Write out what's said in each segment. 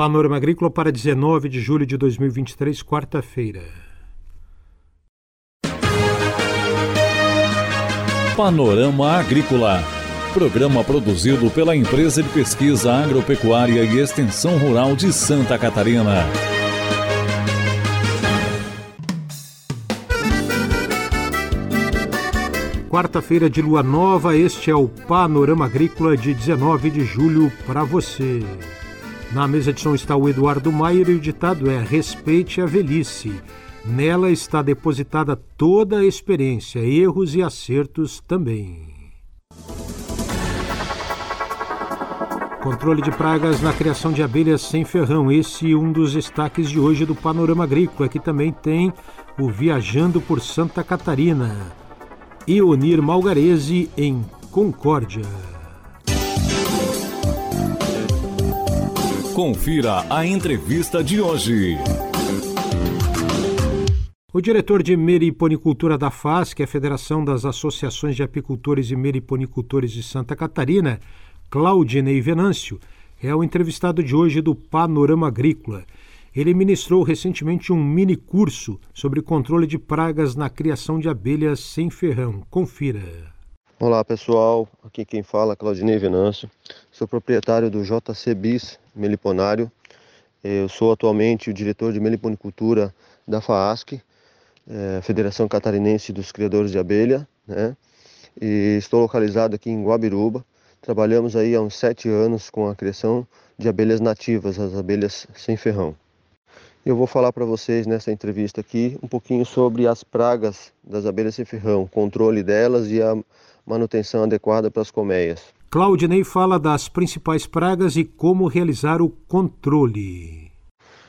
Panorama Agrícola para 19 de julho de 2023, quarta-feira. Panorama Agrícola. Programa produzido pela Empresa de Pesquisa Agropecuária e Extensão Rural de Santa Catarina. Quarta-feira de lua nova, este é o Panorama Agrícola de 19 de julho para você. Na mesa de som está o Eduardo Maier e o ditado é Respeite a velhice. Nela está depositada toda a experiência, erros e acertos também. Controle de pragas na criação de abelhas sem ferrão. Esse é um dos destaques de hoje do Panorama Agrícola, que também tem o Viajando por Santa Catarina. Ionir Malgarese em Concórdia. Confira a entrevista de hoje. O diretor de Meriponicultura da FAS, que é a Federação das Associações de Apicultores e Meriponicultores de Santa Catarina, Claudinei Venâncio, é o entrevistado de hoje do Panorama Agrícola. Ele ministrou recentemente um mini curso sobre controle de pragas na criação de abelhas sem ferrão. Confira. Olá pessoal, aqui quem fala é Claudinei Venâncio, sou proprietário do JC Bis Meliponário. Eu sou atualmente o diretor de meliponicultura da FAASC, é, Federação Catarinense dos Criadores de Abelha, né? E estou localizado aqui em Guabiruba. Trabalhamos aí há uns sete anos com a criação de abelhas nativas, as abelhas sem ferrão. Eu vou falar para vocês nessa entrevista aqui um pouquinho sobre as pragas das abelhas sem ferrão, controle delas e a manutenção adequada para as colmeias. Claudinei fala das principais pragas e como realizar o controle.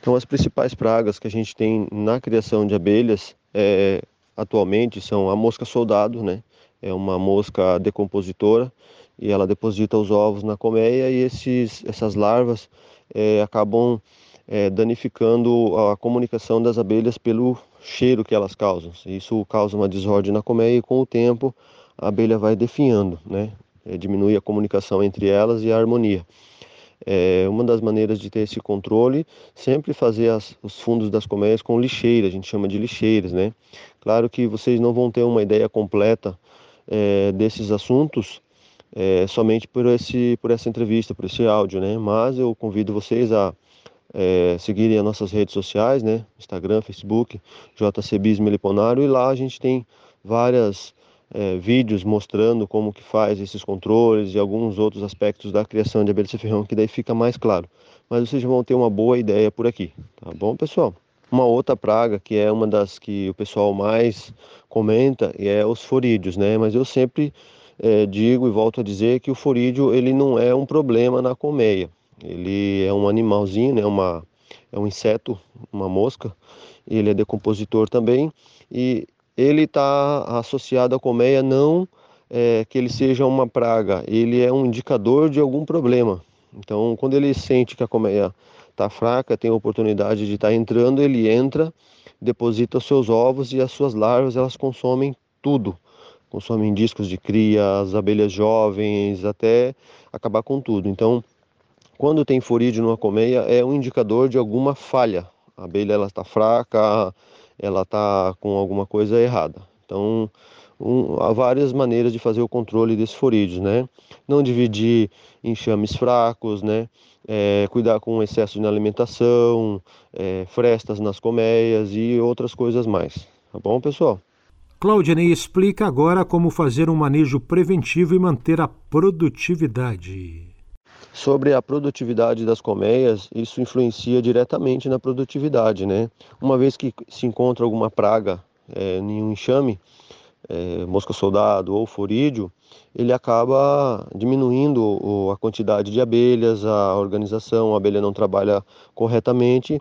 Então, as principais pragas que a gente tem na criação de abelhas é, atualmente são a mosca soldado, né? É uma mosca decompositora e ela deposita os ovos na colmeia e esses, essas larvas é, acabam é, danificando a comunicação das abelhas pelo cheiro que elas causam. Isso causa uma desordem na colmeia e com o tempo a abelha vai definhando, né? É, diminui a comunicação entre elas e a harmonia. É, uma das maneiras de ter esse controle, sempre fazer as, os fundos das colmeias com lixeira, a gente chama de lixeiras, né? Claro que vocês não vão ter uma ideia completa é, desses assuntos é, somente por, esse, por essa entrevista, por esse áudio, né? Mas eu convido vocês a é, seguirem as nossas redes sociais, né? Instagram, Facebook, JCBIS Meliponário, e lá a gente tem várias é, vídeos mostrando como que faz esses controles e alguns outros aspectos da criação de abelha ferrão que daí fica mais claro. Mas vocês vão ter uma boa ideia por aqui, tá bom, pessoal? Uma outra praga que é uma das que o pessoal mais comenta é os forídeos, né? Mas eu sempre é, digo e volto a dizer que o forídeo ele não é um problema na colmeia. Ele é um animalzinho, né? Uma, é um inseto, uma mosca. Ele é decompositor também e ele está associado à colmeia não é, que ele seja uma praga, ele é um indicador de algum problema. Então, quando ele sente que a colmeia está fraca, tem a oportunidade de estar tá entrando, ele entra, deposita os seus ovos e as suas larvas elas consomem tudo. Consomem discos de cria, as abelhas jovens, até acabar com tudo. Então, quando tem forídeo numa colmeia, é um indicador de alguma falha. A abelha está fraca, ela está com alguma coisa errada. Então, um, há várias maneiras de fazer o controle desses forídeos, né? Não dividir enxames fracos, né? É, cuidar com excesso de alimentação, é, frestas nas colmeias e outras coisas mais. Tá bom, pessoal? Claudinei explica agora como fazer um manejo preventivo e manter a produtividade. Sobre a produtividade das colmeias, isso influencia diretamente na produtividade, né? Uma vez que se encontra alguma praga é, em um enxame, é, mosca soldado ou forídeo, ele acaba diminuindo a quantidade de abelhas, a organização, a abelha não trabalha corretamente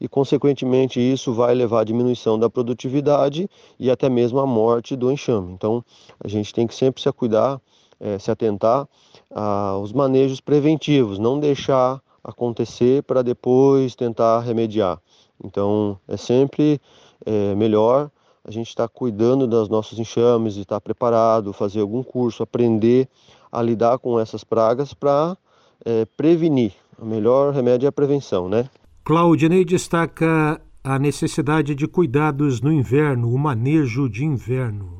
e, consequentemente, isso vai levar à diminuição da produtividade e até mesmo à morte do enxame. Então, a gente tem que sempre se cuidar, é, se atentar ah, os manejos preventivos, não deixar acontecer para depois tentar remediar. Então é sempre é, melhor a gente estar tá cuidando dos nossos enxames e estar tá preparado, fazer algum curso, aprender a lidar com essas pragas para é, prevenir O melhor remédio é a prevenção, né? Claudinei destaca a necessidade de cuidados no inverno, o manejo de inverno.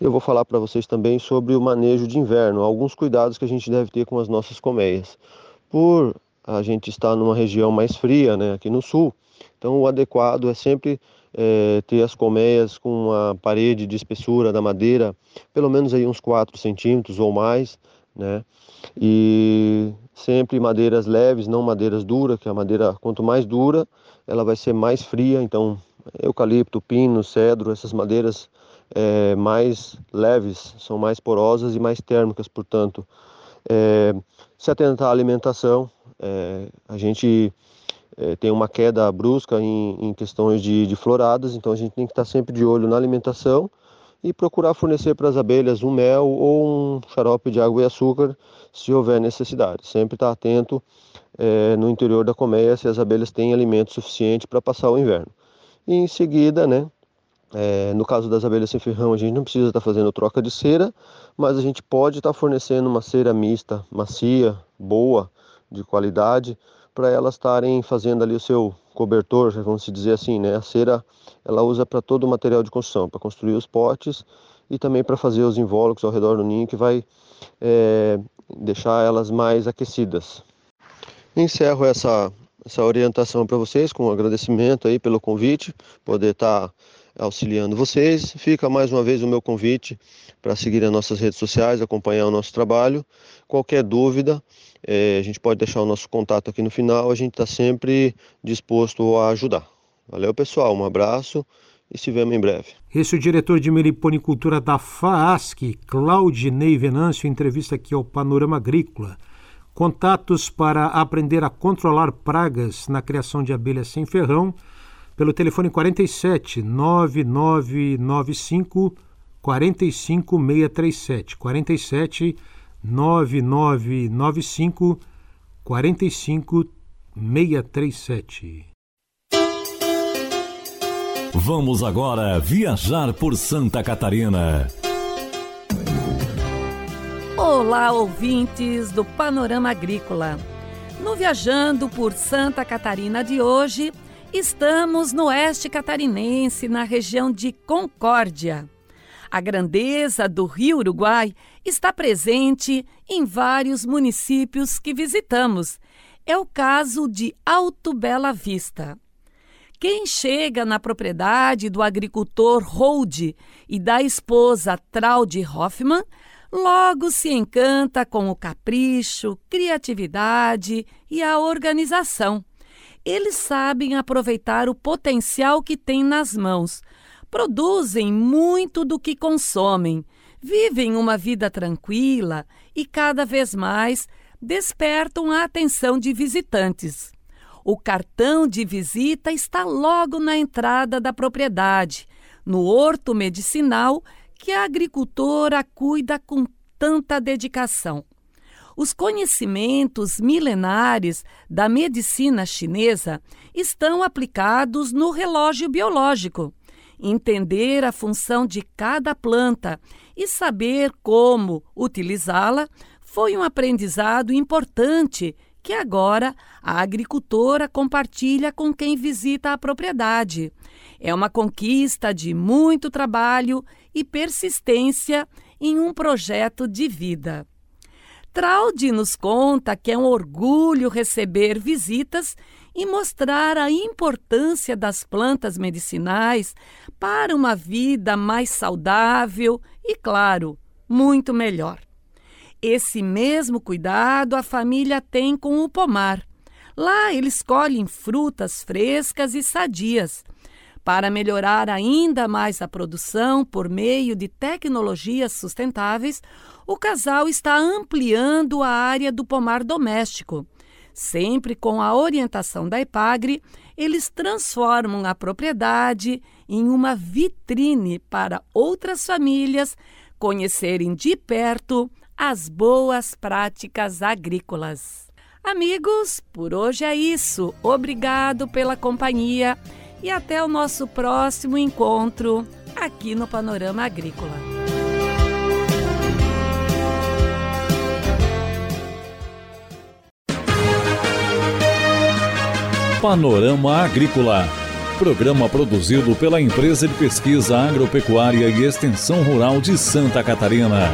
Eu vou falar para vocês também sobre o manejo de inverno, alguns cuidados que a gente deve ter com as nossas colmeias. Por a gente estar numa região mais fria, né, aqui no sul, então o adequado é sempre é, ter as colmeias com uma parede de espessura da madeira, pelo menos aí uns 4 centímetros ou mais, né? E sempre madeiras leves, não madeiras duras, que a madeira quanto mais dura, ela vai ser mais fria, então eucalipto, pino, cedro, essas madeiras é, mais leves são mais porosas e mais térmicas, portanto, é, se atentar à alimentação, é, a gente é, tem uma queda brusca em, em questões de, de, floradas, então a gente tem que estar sempre de olho na alimentação e procurar fornecer para as abelhas um mel ou um xarope de água e açúcar, se houver necessidade. Sempre estar atento é, no interior da colmeia se as abelhas têm alimento suficiente para passar o inverno. E em seguida, né, é, no caso das abelhas sem ferrão, a gente não precisa estar fazendo troca de cera, mas a gente pode estar fornecendo uma cera mista, macia, boa, de qualidade, para elas estarem fazendo ali o seu cobertor, vamos dizer assim, né? A cera ela usa para todo o material de construção, para construir os potes e também para fazer os invólucros ao redor do ninho, que vai é, deixar elas mais aquecidas. Encerro essa, essa orientação para vocês com um agradecimento aí pelo convite, poder estar tá auxiliando vocês. Fica mais uma vez o meu convite para seguir as nossas redes sociais, acompanhar o nosso trabalho. Qualquer dúvida, é, a gente pode deixar o nosso contato aqui no final, a gente está sempre disposto a ajudar. Valeu, pessoal, um abraço e se vemos em breve. Esse é o diretor de meliponicultura da FAASC, Claudinei Venâncio, entrevista aqui ao Panorama Agrícola. Contatos para aprender a controlar pragas na criação de abelhas sem ferrão pelo telefone 47 9995 45637. 47 9995 45637. Vamos agora viajar por Santa Catarina. Olá, ouvintes do Panorama Agrícola. No Viajando por Santa Catarina de hoje, estamos no oeste catarinense, na região de Concórdia. A grandeza do Rio Uruguai está presente em vários municípios que visitamos. É o caso de Alto Bela Vista. Quem chega na propriedade do agricultor Hold e da esposa Traude Hoffmann logo se encanta com o capricho, criatividade e a organização. Eles sabem aproveitar o potencial que têm nas mãos, produzem muito do que consomem, vivem uma vida tranquila e cada vez mais despertam a atenção de visitantes. O cartão de visita está logo na entrada da propriedade, no horto medicinal que a agricultora cuida com tanta dedicação. Os conhecimentos milenares da medicina chinesa estão aplicados no relógio biológico. Entender a função de cada planta e saber como utilizá-la foi um aprendizado importante que agora a agricultora compartilha com quem visita a propriedade. É uma conquista de muito trabalho e persistência em um projeto de vida. Traude nos conta que é um orgulho receber visitas e mostrar a importância das plantas medicinais para uma vida mais saudável e, claro, muito melhor. Esse mesmo cuidado a família tem com o pomar. Lá eles colhem frutas frescas e sadias. Para melhorar ainda mais a produção por meio de tecnologias sustentáveis, o casal está ampliando a área do pomar doméstico. Sempre com a orientação da Epagre, eles transformam a propriedade em uma vitrine para outras famílias conhecerem de perto as boas práticas agrícolas. Amigos, por hoje é isso. Obrigado pela companhia e até o nosso próximo encontro aqui no Panorama Agrícola. Panorama Agrícola. Programa produzido pela Empresa de Pesquisa Agropecuária e Extensão Rural de Santa Catarina.